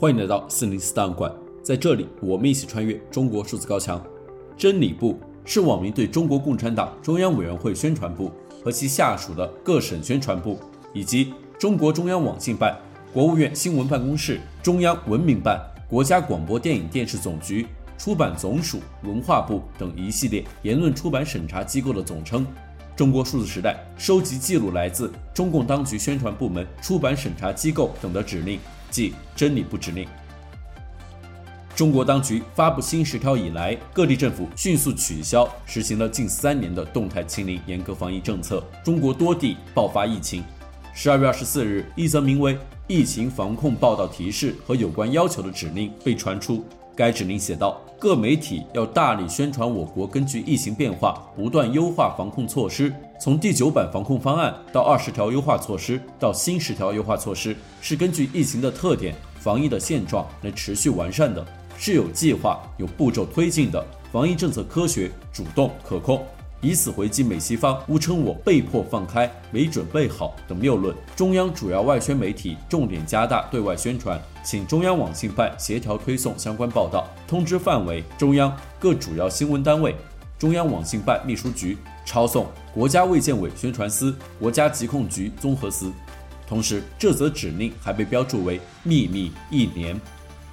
欢迎来到四零四档案馆，在这里，我们一起穿越中国数字高墙。真理部是网民对中国共产党中央委员会宣传部和其下属的各省宣传部，以及中国中央网信办、国务院新闻办公室、中央文明办、国家广播电影电视总局、出版总署、文化部等一系列言论出版审查机构的总称。中国数字时代收集记录来自中共当局宣传部门、出版审查机构等的指令，即真理部指令。中国当局发布新十条以来，各地政府迅速取消实行了近三年的动态清零严格防疫政策，中国多地爆发疫情。十二月二十四日，一则名为《疫情防控报道提示和有关要求》的指令被传出。该指令写道：各媒体要大力宣传我国根据疫情变化不断优化防控措施，从第九版防控方案到二十条优化措施到新十条优化措施，是根据疫情的特点、防疫的现状来持续完善的，是有计划、有步骤推进的，防疫政策科学、主动、可控。以此回击美西方诬称我被迫放开、没准备好等谬论。中央主要外宣媒体重点加大对外宣传，请中央网信办协调推送相关报道。通知范围：中央各主要新闻单位、中央网信办秘书局、抄送国家卫健委宣传司、国家疾控局综合司。同时，这则指令还被标注为秘密一年。